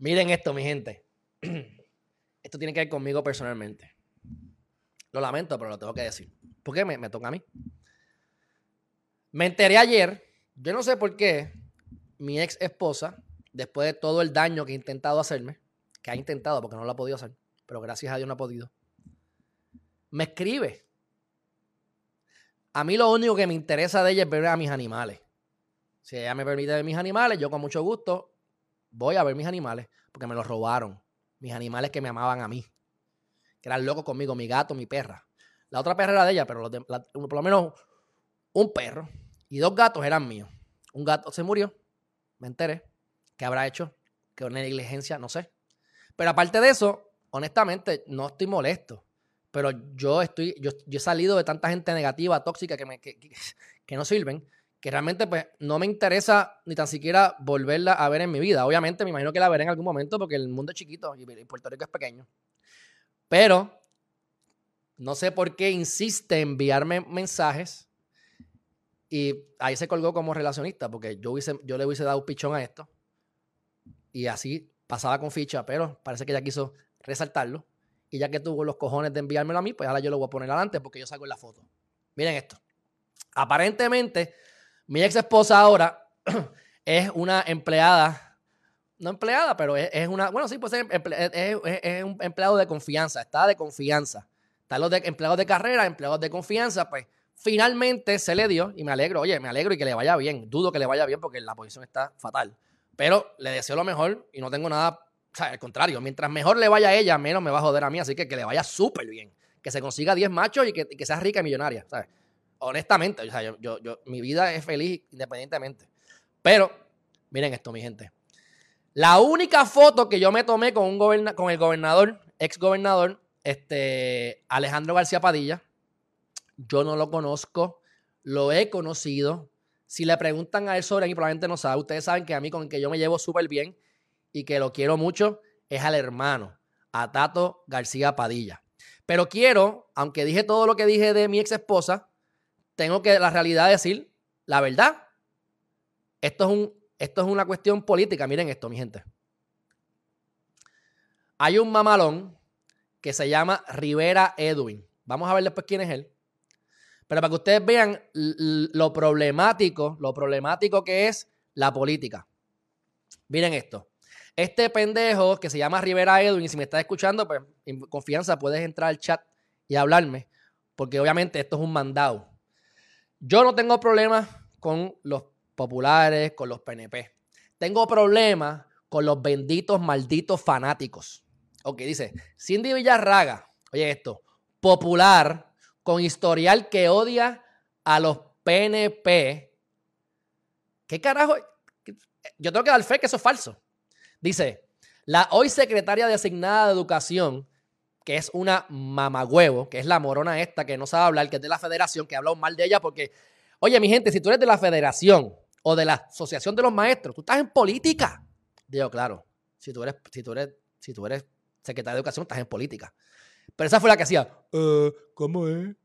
Miren esto, mi gente. Esto tiene que ver conmigo personalmente. Lo lamento, pero lo tengo que decir. ¿Por qué me, me toca a mí? Me enteré ayer, yo no sé por qué, mi ex esposa, después de todo el daño que ha intentado hacerme, que ha intentado porque no lo ha podido hacer, pero gracias a Dios no ha podido, me escribe. A mí lo único que me interesa de ella es ver a mis animales. Si ella me permite ver mis animales, yo con mucho gusto voy a ver mis animales porque me los robaron. Mis animales que me amaban a mí. Que eran locos conmigo, mi gato, mi perra. La otra perra era de ella, pero por lo menos un perro y dos gatos eran míos. Un gato se murió, me enteré. ¿Qué habrá hecho? Que una negligencia, no sé. Pero aparte de eso, honestamente, no estoy molesto. Pero yo estoy, yo, he salido de tanta gente negativa, tóxica, que, me, que, que no sirven que realmente pues no me interesa ni tan siquiera volverla a ver en mi vida. Obviamente me imagino que la veré en algún momento porque el mundo es chiquito y Puerto Rico es pequeño. Pero no sé por qué insiste en enviarme mensajes y ahí se colgó como relacionista porque yo, le hubiese dado un pichón a esto y así pasaba con ficha, pero parece que ella quiso resaltarlo y ya que tuvo los cojones de enviármelo a mí, pues ahora yo lo voy a poner adelante porque yo en la foto. Miren esto. Aparentemente mi ex esposa ahora es una empleada, no empleada, pero es, una, bueno, sí, pues es, es, un empleado de confianza, está de confianza. Están los de, empleados de carrera, empleados de confianza, pues finalmente se le dio y me alegro, oye, me alegro y que le vaya bien. Dudo que le vaya bien porque la posición está fatal. Pero le deseo lo mejor y no tengo nada, o sea, al contrario, mientras mejor le vaya a ella, menos me va a joder a mí, así que que le vaya súper bien. Que se consiga 10 machos y que, y que sea rica y millonaria, ¿sabes? Honestamente, o sea, yo, yo, mi vida es feliz independientemente. Pero, miren esto, mi gente. La única foto que yo me tomé con, un con el gobernador, ex gobernador, este, Alejandro García Padilla, yo no lo conozco, lo he conocido. Si le preguntan a él sobre mí, probablemente no sabe. Ustedes saben que a mí con el que yo me llevo súper bien y que lo quiero mucho es al hermano, a Tato García Padilla. Pero quiero, aunque dije todo lo que dije de mi ex esposa, tengo que la realidad decir la verdad. Esto es, un, esto es una cuestión política. Miren esto, mi gente. Hay un mamalón que se llama Rivera Edwin. Vamos a ver después quién es él. Pero para que ustedes vean lo problemático, lo problemático que es la política. Miren esto. Este pendejo que se llama Rivera Edwin, si me estás escuchando, pues en confianza puedes entrar al chat y hablarme, porque obviamente esto es un mandado. Yo no tengo problemas con los populares, con los PNP. Tengo problemas con los benditos, malditos fanáticos. Ok, dice Cindy Villarraga, oye esto, popular con historial que odia a los PNP. ¿Qué carajo? Yo tengo que dar fe que eso es falso. Dice, la hoy secretaria designada de Educación que es una mamagüevo, que es la morona esta que no sabe hablar, que es de la federación, que habla mal de ella porque, oye, mi gente, si tú eres de la federación o de la asociación de los maestros, tú estás en política. Digo, claro, si tú eres, si tú eres, si tú eres secretario de educación, estás en política. Pero esa fue la que hacía, uh, ¿cómo es?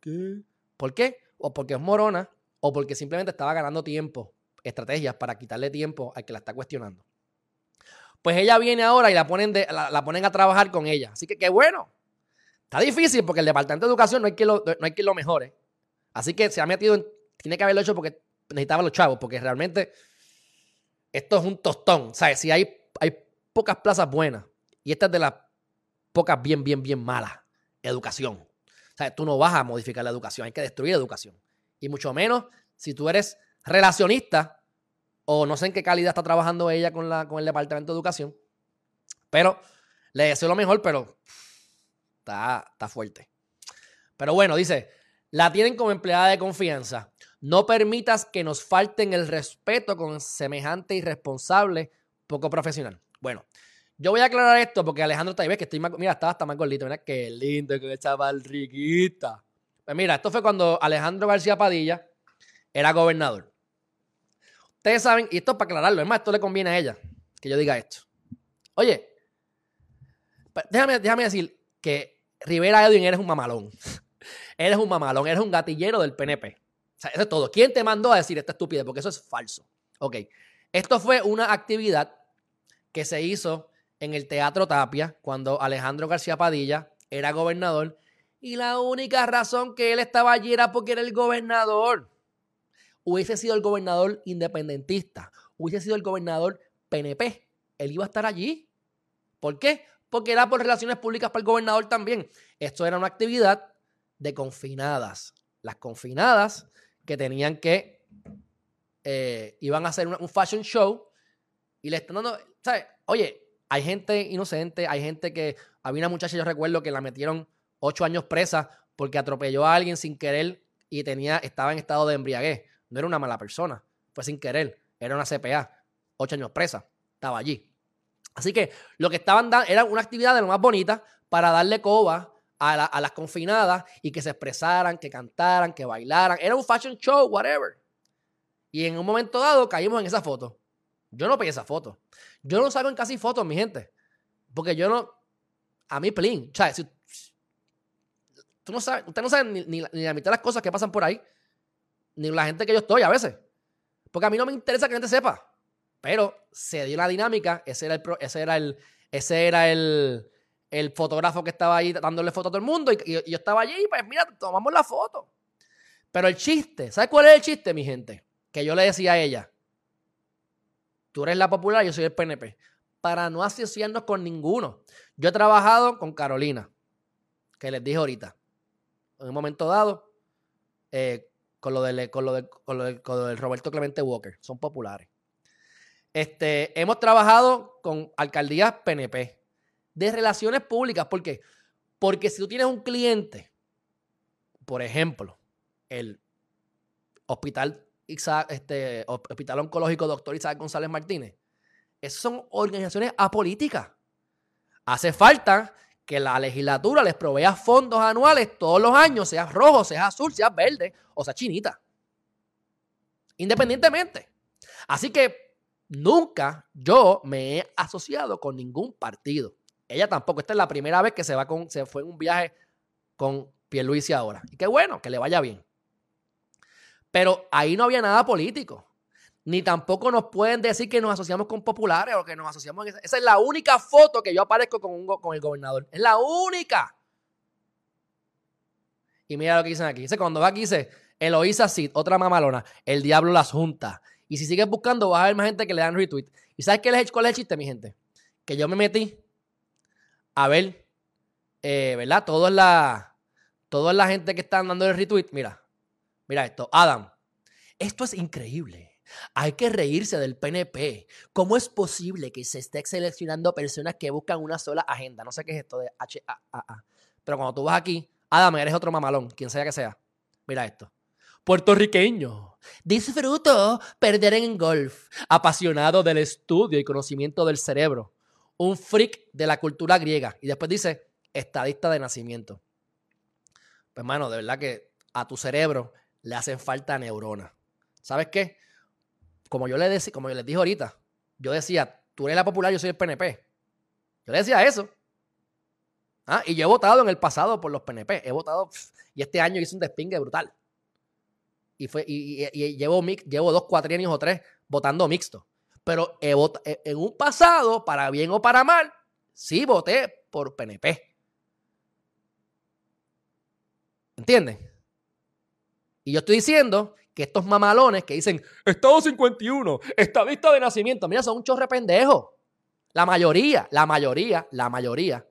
¿Qué? ¿Por qué? O porque es morona, o porque simplemente estaba ganando tiempo, estrategias para quitarle tiempo al que la está cuestionando. Pues ella viene ahora y la ponen, la, ponen a trabajar con ella. Así que qué bueno. Está difícil porque el Departamento de Educación no hay que lo, no hay que lo mejore. Así que se ha metido en, Tiene que haberlo hecho porque necesitaba los chavos, porque realmente esto es un tostón. O si hay, hay pocas plazas buenas y esta es de las pocas bien, bien, bien malas. Educación. O sea, tú no vas a modificar la educación, hay que destruir la educación. Y mucho menos si tú eres relacionista o no sé en qué calidad está trabajando ella con, la, con el Departamento de Educación. Pero le deseo lo mejor, pero está, está fuerte. Pero bueno, dice, la tienen como empleada de confianza. No permitas que nos falten el respeto con semejante irresponsable, poco profesional. Bueno, yo voy a aclarar esto porque Alejandro ves que estoy más, mira, estaba hasta más gordito, mira qué lindo el chaval riquita. Pues mira, esto fue cuando Alejandro García Padilla era gobernador. Ustedes saben, y esto es para aclararlo, es más, esto le conviene a ella que yo diga esto. Oye, déjame, déjame decir que Rivera Edwin eres un mamalón. eres un mamalón, eres un gatillero del PNP. O sea, eso es todo. ¿Quién te mandó a decir esta estupidez? Porque eso es falso. Ok. Esto fue una actividad que se hizo en el Teatro Tapia cuando Alejandro García Padilla era gobernador y la única razón que él estaba allí era porque era el gobernador. Hubiese sido el gobernador independentista, hubiese sido el gobernador PNP, él iba a estar allí. ¿Por qué? Porque era por relaciones públicas para el gobernador también. Esto era una actividad de confinadas. Las confinadas que tenían que, eh, iban a hacer un fashion show y le están dando, ¿sabes? Oye, hay gente inocente, hay gente que, había una muchacha, yo recuerdo que la metieron ocho años presa porque atropelló a alguien sin querer y tenía, estaba en estado de embriaguez. No era una mala persona, fue sin querer, era una CPA, ocho años presa, estaba allí. Así que lo que estaban dando era una actividad de lo más bonita para darle coba a, las confinadas y que se expresaran, que cantaran, que bailaran. Era un fashion show, whatever. Y en un momento dado caímos en esa foto. Yo no pegué esa foto. Yo no salgo en casi fotos, mi gente. Porque yo no. A mí, plin. O sea, si, tú no sabes, usted no sabe ni, ni, la mitad de las cosas que pasan por ahí. Ni la gente que yo estoy a veces. Porque a mí no me interesa que la gente sepa. Pero se dio la dinámica, ese era el, ese era el, ese era el, el fotógrafo que estaba ahí dándole foto a todo el mundo y, yo estaba allí, pues mira, tomamos la foto. Pero el chiste, ¿sabes cuál es el chiste, mi gente? Que yo le decía a ella, tú eres la popular, yo soy el PNP, para no asociarnos con ninguno. Yo he trabajado con Carolina, que les dije ahorita, en un momento dado, eh, con, lo del, con, lo con, lo con lo del Roberto Clemente Walker, son populares. Este, hemos trabajado con alcaldías PNP de relaciones públicas. ¿Por qué? Porque si tú tienes un cliente, por ejemplo, el hospital, este, hospital oncológico doctor Isaac González Martínez, esas son organizaciones apolíticas. Hace falta que la legislatura les provea fondos anuales todos los años, sea rojo, sea azul, sea verde o sea chinita. Independientemente. Así que Nunca yo me he asociado con ningún partido. Ella tampoco. Esta es la primera vez que se va con, se fue en un viaje con Pierluisi ahora. Y qué bueno, que le vaya bien. Pero ahí no había nada político. Ni tampoco nos pueden decir que nos asociamos con populares o que nos asociamos. Esa, esa es la única foto que yo aparezco con, con el gobernador. Es la única. Y mira lo que dicen aquí. Dice, cuando va aquí, dice, Eloísa Cid, otra mamalona, el diablo las junta. Y si sigues buscando, vas a ver más gente que le dan retweet. ¿Y sabes qué es, cuál es el chiste, mi gente? Que yo me metí a ver, eh, ¿verdad? Todo es la, toda la gente que está dando el retweet. Mira, mira esto. Adam, esto es increíble. Hay que reírse del PNP. ¿Cómo es posible que se esté seleccionando personas que buscan una sola agenda? No sé qué es esto de H-A-A-A. Pero cuando tú vas aquí, Adam, eres otro mamalón, quien sea que sea. Mira esto puertorriqueño. Disfruto perder en golf, apasionado del estudio y conocimiento del cerebro, un freak de la cultura griega. Y después dice, estadista de nacimiento. Pues, hermano, de verdad que a tu cerebro le hacen falta neuronas. ¿Sabes qué? Como yo, le decía, como yo les dije ahorita, yo decía, tú eres la popular, yo soy el PNP. Yo le decía eso. Ah, y yo he votado en el pasado por los PNP. He votado, y este año hice un despingue brutal y, fue, y, llevo, llevo dos cuatrienios o tres votando mixto. Pero e, en un pasado, para bien o para mal, sí voté por PNP. ¿Entienden? Y yo estoy diciendo que estos mamalones que dicen Estado 51, estadista de nacimiento, mira, son un chorre pendejo. La mayoría, la mayoría, la mayoría,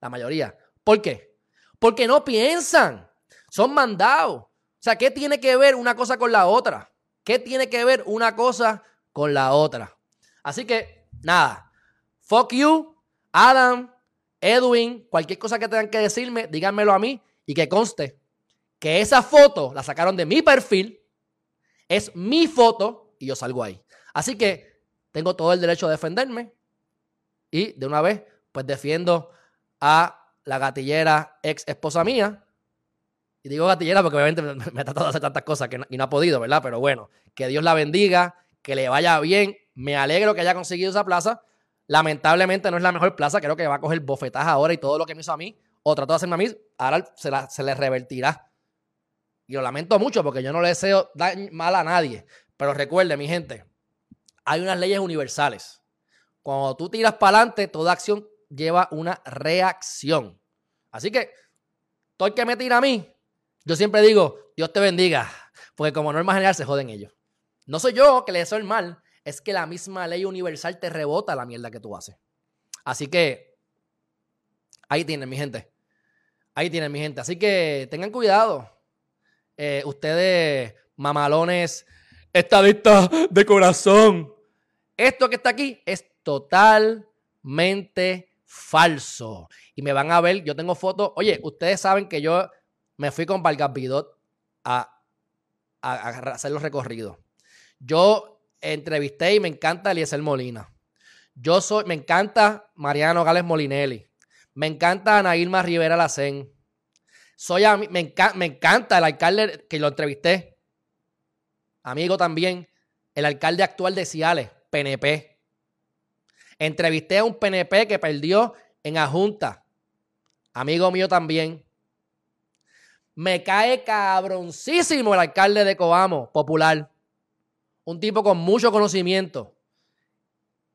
la mayoría. ¿Por qué? Porque no piensan. Son mandados. O sea, ¿qué tiene que ver una cosa con la otra? ¿Qué tiene que ver una cosa con la otra? Así que, nada. Fuck you, Adam, Edwin, cualquier cosa que tengan que decirme, díganmelo a mí y que conste que esa foto la sacaron de mi perfil, es mi foto y yo salgo ahí. Así que tengo todo el derecho a defenderme y de una vez, pues defiendo a la gatillera ex esposa mía y digo gatillera porque obviamente me, ha tratado de hacer tantas cosas que y no ha podido, ¿verdad? Pero bueno, que Dios la bendiga, que le vaya bien. Me alegro que haya conseguido esa plaza. Lamentablemente no es la mejor plaza, creo que va a coger bofetadas ahora y todo lo que me hizo a mí, o trató de hacerme a mí, ahora se, se le revertirá. Y lo lamento mucho porque yo no le deseo mal a nadie. Pero recuerde, mi gente, hay unas leyes universales. Cuando tú tiras para adelante, toda acción lleva una reacción. Así que, todo el que me tira a mí, yo siempre digo, Dios te bendiga, porque como norma general se joden ellos. No soy yo que le deseo el mal, es que la misma ley universal te rebota la mierda que tú haces. Así que, ahí tienen, mi gente. Ahí tienen, mi gente. Así que tengan cuidado. Eh, ustedes, mamalones, estadistas de corazón. Esto que está aquí es totalmente falso. Y me van a ver, yo tengo fotos. Oye, ustedes saben que yo me fui con Vargas a, a, hacer los recorridos. Yo entrevisté y me encanta Eliezer Molina. Yo soy, me encanta Mariano Gales Molinelli. Me encanta Ana Irma Rivera Lacén. Soy me, me encanta el alcalde que lo entrevisté. Amigo también. El alcalde actual de Ciales, PNP. Entrevisté a un PNP que perdió en la Junta. Amigo mío también. Me cae cabroncísimo el alcalde de Coamo, popular. Un tipo con mucho conocimiento.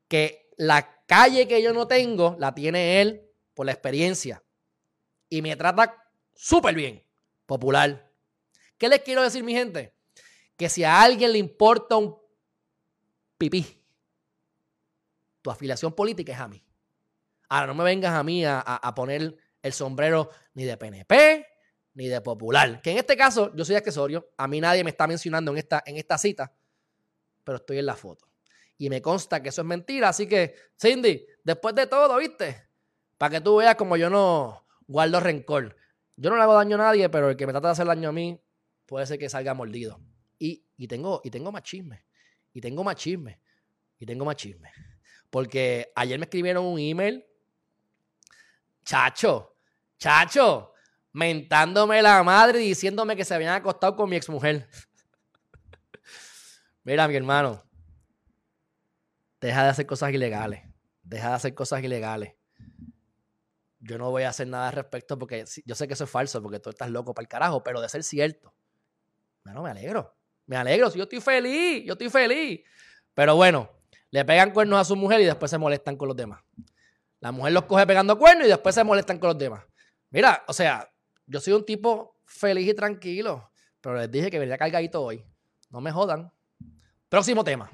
Que la calle que yo no tengo, la tiene él por la experiencia. Y me trata súper bien. Popular. ¿Qué les quiero decir, mi gente? Que si a alguien le importa un pipí tu afiliación política es a mí. Ahora, no me vengas a mí a, poner el sombrero ni de PNP ni de Popular. Que en este caso yo soy accesorio. A mí nadie me está mencionando en esta, en esta cita, pero estoy en la foto. Y me consta que eso es mentira. Así que, Cindy, después de todo, ¿viste? Para que tú veas como yo no guardo rencor. Yo no le hago daño a nadie, pero el que me trata de hacer daño a mí puede ser que salga mordido. Y, y tengo, y tengo más chisme. Y tengo más chisme. Y tengo más chisme. Porque ayer me escribieron un email. Chacho, chacho, mentándome la madre y diciéndome que se habían acostado con mi exmujer. Mira, mi hermano, deja de hacer cosas ilegales. Deja de hacer cosas ilegales. Yo no voy a hacer nada al respecto porque yo sé que eso es falso, porque tú estás loco para el carajo, pero de ser cierto, bueno, me alegro. Me alegro, yo estoy feliz, yo estoy feliz. Pero bueno, le pegan cuernos a su mujer y después se molestan con los demás. La mujer los coge pegando cuernos y después se molestan con los demás. Mira, o sea, yo soy un tipo feliz y tranquilo, pero les dije que venía cargadito hoy. No me jodan. Próximo tema.